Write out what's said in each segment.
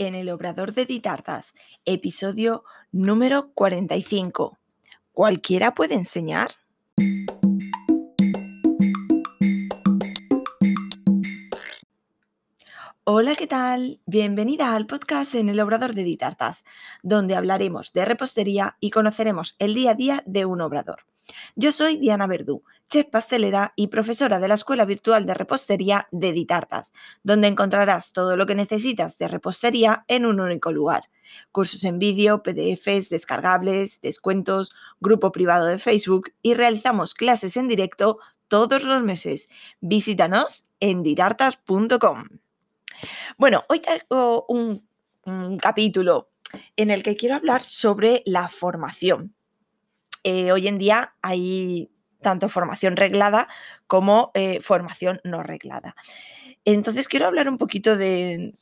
en el Obrador de Ditartas, episodio número 45. ¿Cualquiera puede enseñar? Hola, ¿qué tal? Bienvenida al podcast en el Obrador de Ditartas, donde hablaremos de repostería y conoceremos el día a día de un obrador. Yo soy Diana Verdú, chef pastelera y profesora de la Escuela Virtual de Repostería de Ditartas, donde encontrarás todo lo que necesitas de repostería en un único lugar. Cursos en vídeo, PDFs, descargables, descuentos, grupo privado de Facebook y realizamos clases en directo todos los meses. Visítanos en ditartas.com. Bueno, hoy tengo un, un capítulo en el que quiero hablar sobre la formación. Eh, hoy en día hay tanto formación reglada como eh, formación no reglada. Entonces quiero hablar un poquito de,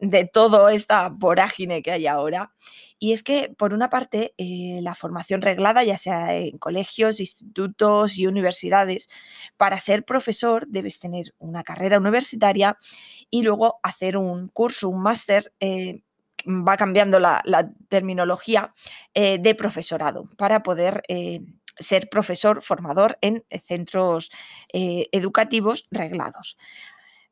de toda esta vorágine que hay ahora. Y es que, por una parte, eh, la formación reglada, ya sea en colegios, institutos y universidades, para ser profesor debes tener una carrera universitaria y luego hacer un curso, un máster va cambiando la, terminología eh, de profesorado para poder eh, ser profesor formador en centros eh, educativos reglados.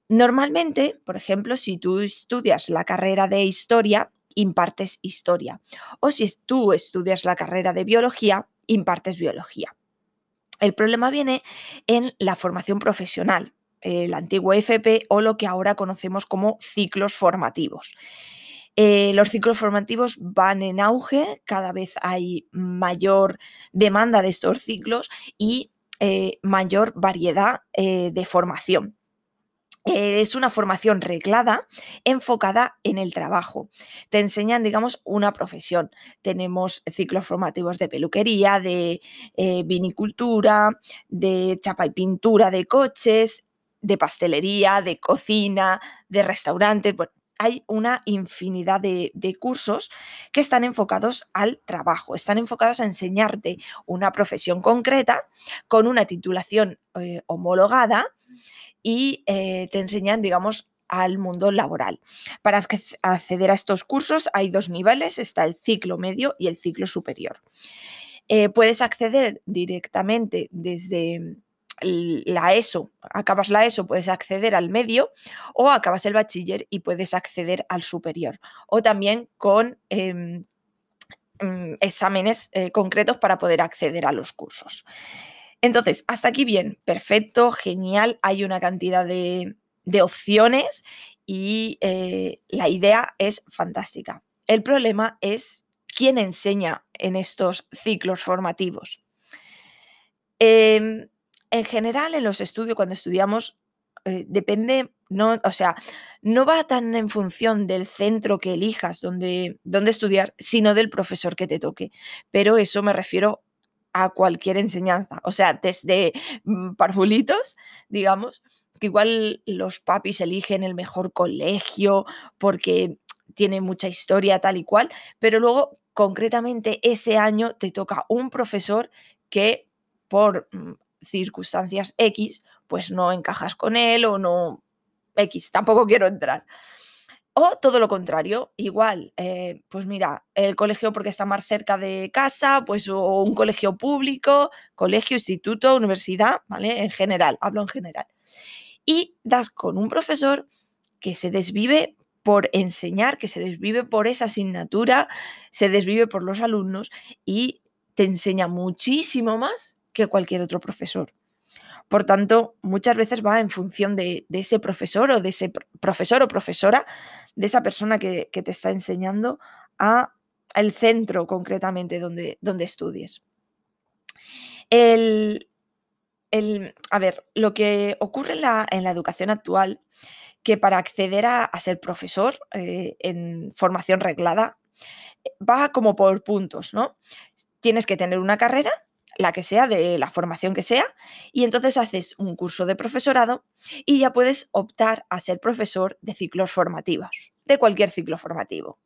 Normalmente, por ejemplo, si tú estudias la carrera de historia, impartes historia. O si tú estudias la carrera de biología, impartes biología. El problema viene en la formación profesional, el antiguo FP o lo que ahora conocemos como ciclos formativos. Eh, los ciclos formativos van en auge, cada vez hay mayor demanda de estos ciclos y eh, mayor variedad eh, de formación. Es una formación reglada enfocada en el trabajo. Te enseñan, digamos, una profesión. Tenemos ciclos formativos de peluquería, de vinicultura, de chapa y pintura de coches, de pastelería, de cocina, de restaurantes. Hay una infinidad de, cursos que están enfocados al trabajo, están enfocados a enseñarte una profesión concreta con una titulación eh, homologada y eh, te enseñan, digamos, al mundo laboral. Para acceder a estos cursos hay dos niveles, está el ciclo medio y el ciclo superior. Eh, puedes acceder directamente desde la ESO, acabas la ESO, puedes acceder al medio o acabas el bachiller y puedes acceder al superior. O también con em, mm, exámenes eh, concretos para poder acceder a los cursos. Entonces, hasta aquí bien, perfecto, genial, hay una cantidad de, opciones y eh, la idea es fantástica. El problema es quién enseña en estos ciclos formativos. Em, en general, en los estudios, cuando estudiamos, eh, depende, no, o sea, no va tan en función del centro que elijas donde, donde estudiar, sino del profesor que te toque. Pero eso me refiero a cualquier enseñanza. O sea, desde mm, parvulitos, digamos, que igual los papis eligen el mejor colegio porque tiene mucha historia tal y cual, pero luego concretamente ese año te toca un profesor que por mm, circunstancias X, pues no encajas con él o no X, tampoco quiero entrar. O todo lo contrario, igual, eh, pues mira, el colegio porque está más cerca de casa, pues o un colegio público, colegio, instituto, universidad, ¿vale? En general, hablo en general. Y das con un profesor que se desvive por enseñar, que se desvive por esa asignatura, se desvive por los alumnos y te enseña muchísimo más que cualquier otro profesor. Por tanto, muchas veces va en función de, ese profesor o de ese profesor o profesora, de esa persona que, te está enseñando a el centro concretamente donde, donde estudies. El, a ver, lo que ocurre en la, educación actual, que para acceder a, ser profesor eh, en formación reglada, va como por puntos, ¿no? Tienes que tener una carrera la que sea, de la formación que sea, y entonces haces un curso de profesorado y ya puedes optar a ser profesor de ciclos formativos, de cualquier ciclo formativo.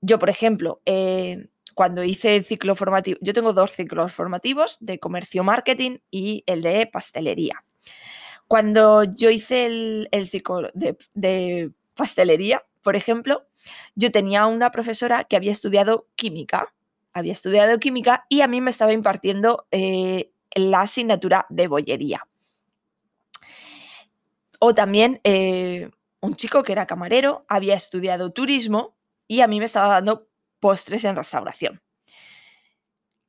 Yo, por ejemplo, eh, cuando hice el ciclo formativo, yo tengo dos ciclos formativos, de comercio marketing y el de pastelería. Cuando yo hice el, ciclo de, pastelería, por ejemplo, yo tenía una profesora que había estudiado química, había estudiado química y a mí me estaba impartiendo eh, la asignatura de bollería. O también eh, un chico que era camarero, había estudiado turismo y a mí me estaba dando postres en restauración.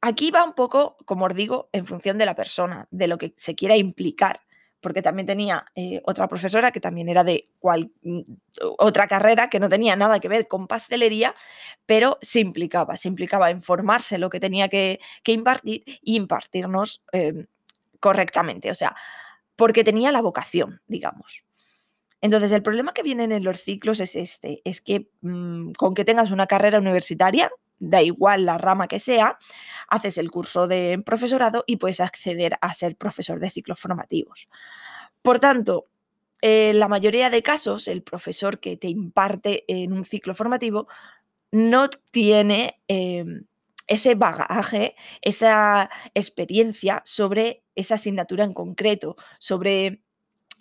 Aquí va un poco, como os digo, en función de la persona, de lo que se quiera implicar, porque también tenía eh, otra profesora que también era de mm, otra carrera que no tenía nada que ver con pastelería, pero se implicaba, se implicaba en formarse lo que tenía que, impartir y impartirnos em, correctamente, o sea, porque tenía la vocación, digamos. Entonces, el problema que vienen en los ciclos es este, es que mm, con que tengas una carrera universitaria, da igual la rama que sea, haces el curso de profesorado y puedes acceder a ser profesor de ciclos formativos. Por tanto, en la mayoría de casos, el profesor que te imparte en un ciclo formativo no tiene em, ese bagaje, esa experiencia sobre esa asignatura en concreto, sobre...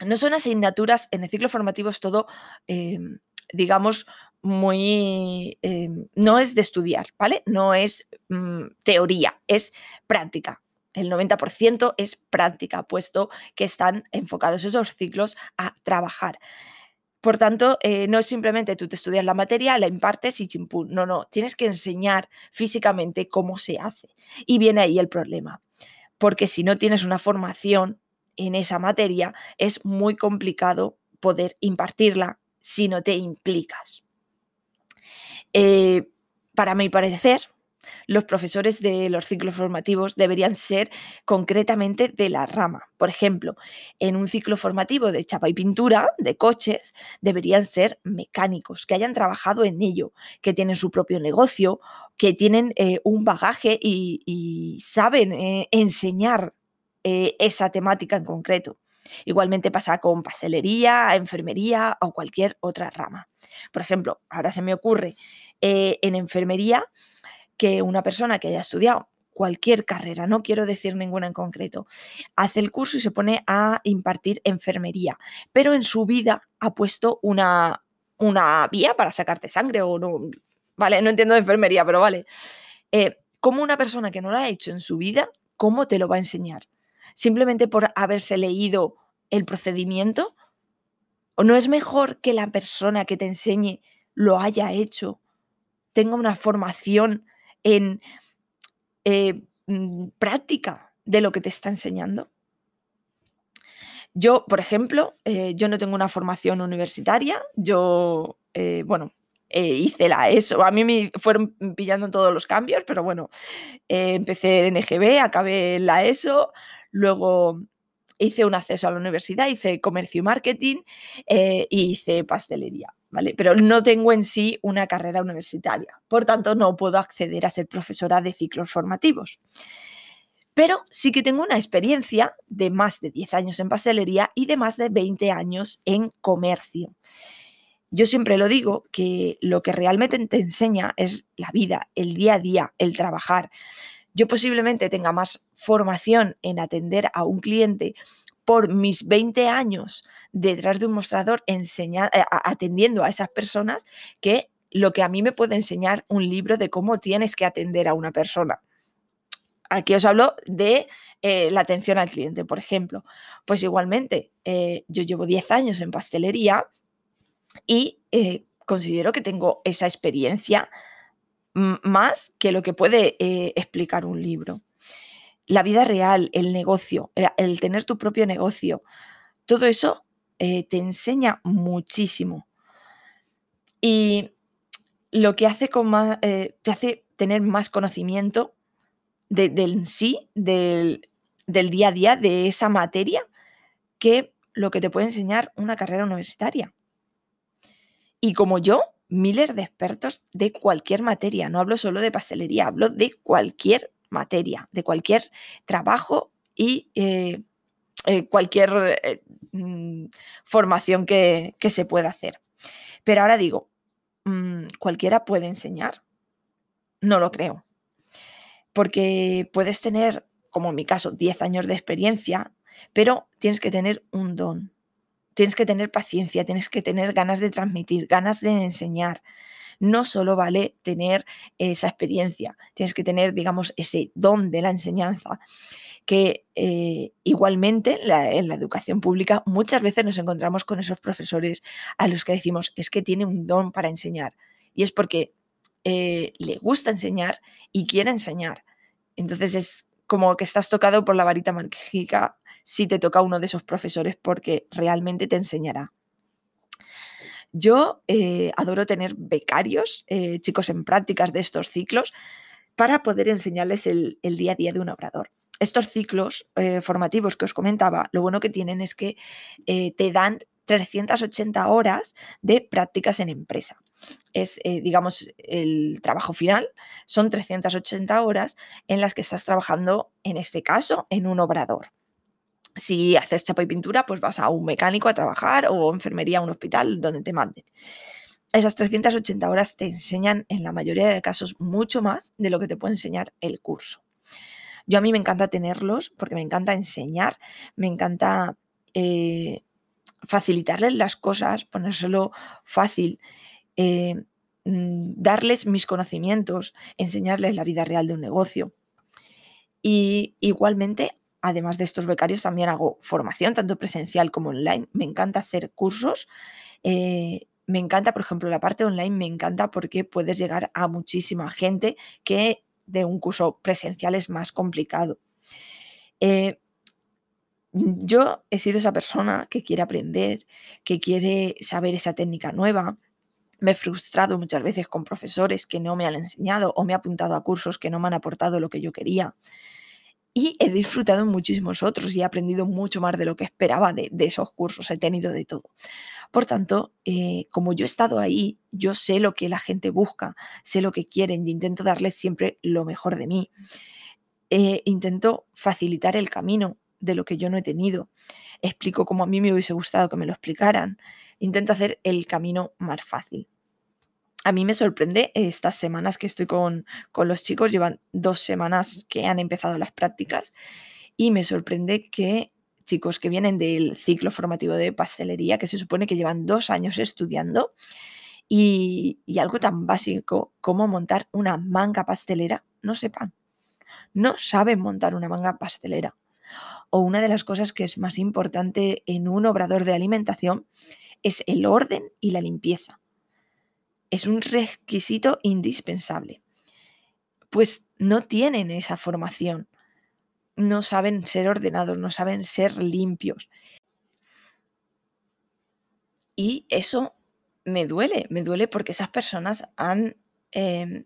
No son asignaturas, en el ciclo formativo es todo, em, digamos, muy... Em, no es de estudiar, ¿vale? No es mm, teoría, es práctica. El 90% es práctica, puesto que están enfocados esos ciclos a trabajar. Por tanto, eh, no es simplemente tú te estudias la materia, la impartes y chimpún. No, no, tienes que enseñar físicamente cómo se hace. Y viene ahí el problema. Porque si no tienes una formación en esa materia, es muy complicado poder impartirla si no te implicas. Eh, para mi parecer, los profesores de los ciclos formativos deberían ser concretamente de la rama. Por ejemplo, en un ciclo formativo de chapa y pintura, de coches, deberían ser mecánicos, que hayan trabajado en ello, que tienen su propio negocio, que tienen eh, un bagaje y, saben eh, enseñar esa temática en concreto. Igualmente pasa con pastelería, enfermería o cualquier otra rama. Por ejemplo, ahora se me ocurre eh, en enfermería que una persona que haya estudiado cualquier carrera, no quiero decir ninguna en concreto, hace el curso y se pone a impartir enfermería, pero en su vida ha puesto una, una vía para sacarte sangre o no, vale, no entiendo de enfermería, pero vale. Eh, ¿Cómo una persona que no lo ha hecho en su vida, cómo te lo va a enseñar? Simplemente por haberse leído el procedimiento. ¿O no es mejor que la persona que te enseñe lo haya hecho, tenga una formación en eh, mm, práctica de lo que te está enseñando? Yo, por ejemplo, eh, yo no tengo una formación universitaria, yo, eh, bueno, hice la ESO, a mí me fueron pillando todos los cambios, pero bueno, empecé en EGB, acabé la ESO, luego hice un acceso a la universidad, hice comercio y marketing y hice pastelería. ¿vale? Pero no tengo en sí una carrera universitaria. Por tanto, no puedo acceder a ser profesora de ciclos formativos. Pero sí que tengo una experiencia de más de 10 años en pastelería y de más de 20 años en comercio. Yo siempre lo digo que lo que realmente te enseña es la vida, el día a día, el trabajar. Yo posiblemente tenga más formación en atender a un cliente por mis 20 años detrás de un mostrador enseñar, eh, atendiendo a esas personas que lo que a mí me puede enseñar un libro de cómo tienes que atender a una persona. Aquí os hablo de eh, la atención al cliente, por ejemplo. Pues igualmente, eh, yo llevo 10 años en pastelería y considero que tengo esa experiencia más que lo que puede explicar un libro la vida real, el negocio, el, tener tu propio negocio, todo eso eh, te enseña muchísimo. Y lo que hace con más, eh, te hace tener más conocimiento del sí, del, del día a día, de esa materia, que lo que te puede enseñar una carrera universitaria. Y como yo, miles de expertos de cualquier materia, no hablo solo de pastelería, hablo de cualquier materia, de cualquier trabajo y eh, eh, cualquier eh, mm, formación que, se pueda hacer. Pero ahora digo, mm, ¿cualquiera puede enseñar? No lo creo. Porque puedes tener, como en mi caso, 10 años de experiencia, pero tienes que tener un don. Tienes que tener paciencia, tienes que tener ganas de transmitir, ganas de enseñar. No solo vale tener esa experiencia, tienes que tener, digamos, ese don de la enseñanza que eh, igualmente en la educación pública muchas veces nos encontramos con esos profesores a los que decimos es que tiene un don para enseñar y es porque eh, le gusta enseñar y quiere enseñar. Entonces es como que estás tocado por la varita mágica si te toca uno de esos profesores porque realmente te enseñará. Yo eh, adoro tener becarios, chicos en prácticas de estos ciclos, para poder enseñarles el, día a día de un obrador estos ciclos eh, formativos que os comentaba, lo bueno que tienen es que eh, te dan 380 horas de prácticas en empresa. Es, eh, digamos, el trabajo final. Son 380 horas en las que estás trabajando, en este caso, en un obrador. Si haces chapa y pintura, pues vas a un mecánico a trabajar o enfermería a un hospital donde te manden. Esas 380 horas te enseñan en la mayoría de casos mucho más de lo que te puede enseñar el curso. Yo a mí me encanta tenerlos porque me encanta enseñar, me encanta eh, facilitarles las cosas, ponérselo fácil, eh, mm, darles mis conocimientos, enseñarles la vida real de un negocio. Y igualmente, además de estos becarios, también hago formación, tanto presencial como online. Me encanta hacer cursos. Eh, me encanta, por ejemplo, la parte online, me encanta porque puedes llegar a muchísima gente que de un curso presencial es más complicado. Eh, yo he sido esa persona que quiere aprender, que quiere saber esa técnica nueva. Me he frustrado muchas veces con profesores que no me han enseñado o me he apuntado a cursos que no me han aportado lo que yo quería. Y he disfrutado en muchísimos otros y he aprendido mucho más de lo que esperaba de, esos cursos. He tenido de todo. Por tanto, eh, como yo he estado ahí, yo sé lo que la gente busca, sé lo que quieren y intento darles siempre lo mejor de mí. Eh, intento facilitar el camino de lo que yo no he tenido. Explico cómo a mí me hubiese gustado que me lo explicaran. Intento hacer el camino más fácil. A mí me sorprende estas semanas que estoy con, con los chicos, llevan dos semanas que han empezado las prácticas y me sorprende que chicos que vienen del ciclo formativo de pastelería, que se supone que llevan dos años estudiando, y, algo tan básico como montar una manga pastelera, no sepan. No saben montar una manga pastelera. O una de las cosas que es más importante en un obrador de alimentación es el orden y la limpieza. Es un requisito indispensable. Pues no tienen esa formación no saben ser ordenados, no saben ser limpios. Y eso me duele, me duele porque esas personas han em,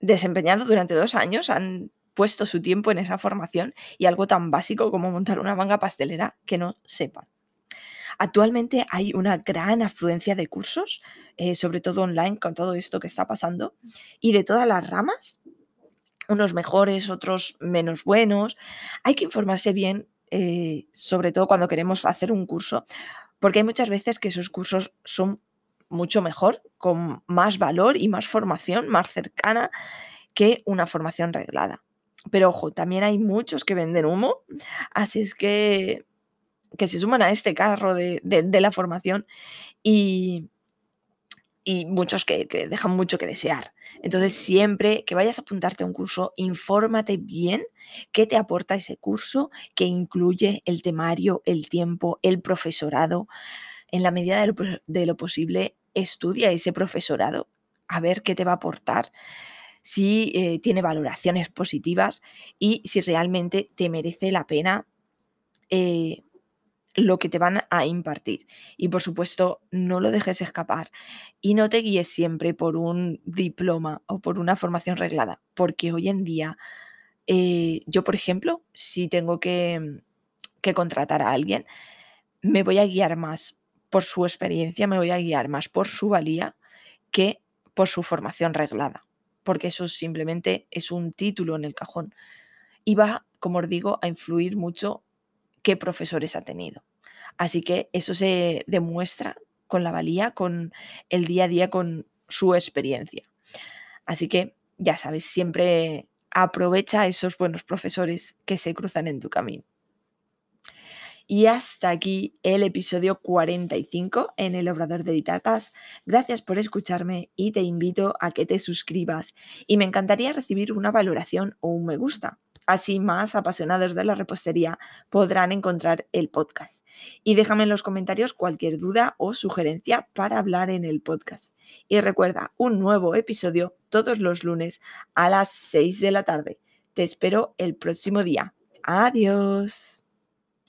desempeñado durante dos años, han puesto su tiempo en esa formación y algo tan básico como montar una manga pastelera que no sepan. Actualmente hay una gran afluencia de cursos, eh, sobre todo online con todo esto que está pasando, y de todas las ramas unos mejores, otros menos buenos. Hay que informarse bien, eh, sobre todo cuando queremos hacer un curso, porque hay muchas veces que esos cursos son mucho mejor, con más valor y más formación, más cercana que una formación reglada. Pero ojo, también hay muchos que venden humo, así es que, que se suman a este carro de la formación y, y muchos que, dejan mucho que desear. Entonces, siempre que vayas a apuntarte a un curso, infórmate bien qué te aporta ese curso, qué incluye el temario, el tiempo, el profesorado. En la medida de lo, posible, estudia ese profesorado, a ver qué te va a aportar, si eh, tiene valoraciones positivas y si realmente te merece la pena eh, lo que te van a impartir. Y por supuesto, no lo dejes escapar y no te guíes siempre por un diploma o por una formación reglada, porque hoy en día, eh, yo por ejemplo, si tengo que, que contratar a alguien, me voy a guiar más por su experiencia, me voy a guiar más por su valía que por su formación reglada, porque eso simplemente es un título en el cajón y va, como os digo, a influir mucho qué profesores ha tenido. Así que eso se demuestra con la valía, con el día a día, con su experiencia. Así que ya sabes, siempre aprovecha a esos buenos profesores que se cruzan en tu camino. Y hasta aquí el episodio 45 en el Obrador de Ditatas. Gracias por escucharme y te invito a que te suscribas. Y me encantaría recibir una valoración o un me gusta. Así más apasionados de la repostería podrán encontrar el podcast. Y déjame en los comentarios cualquier duda o sugerencia para hablar en el podcast. Y recuerda, un nuevo episodio todos los lunes a las 6 de la tarde. Te espero el próximo día. Adiós.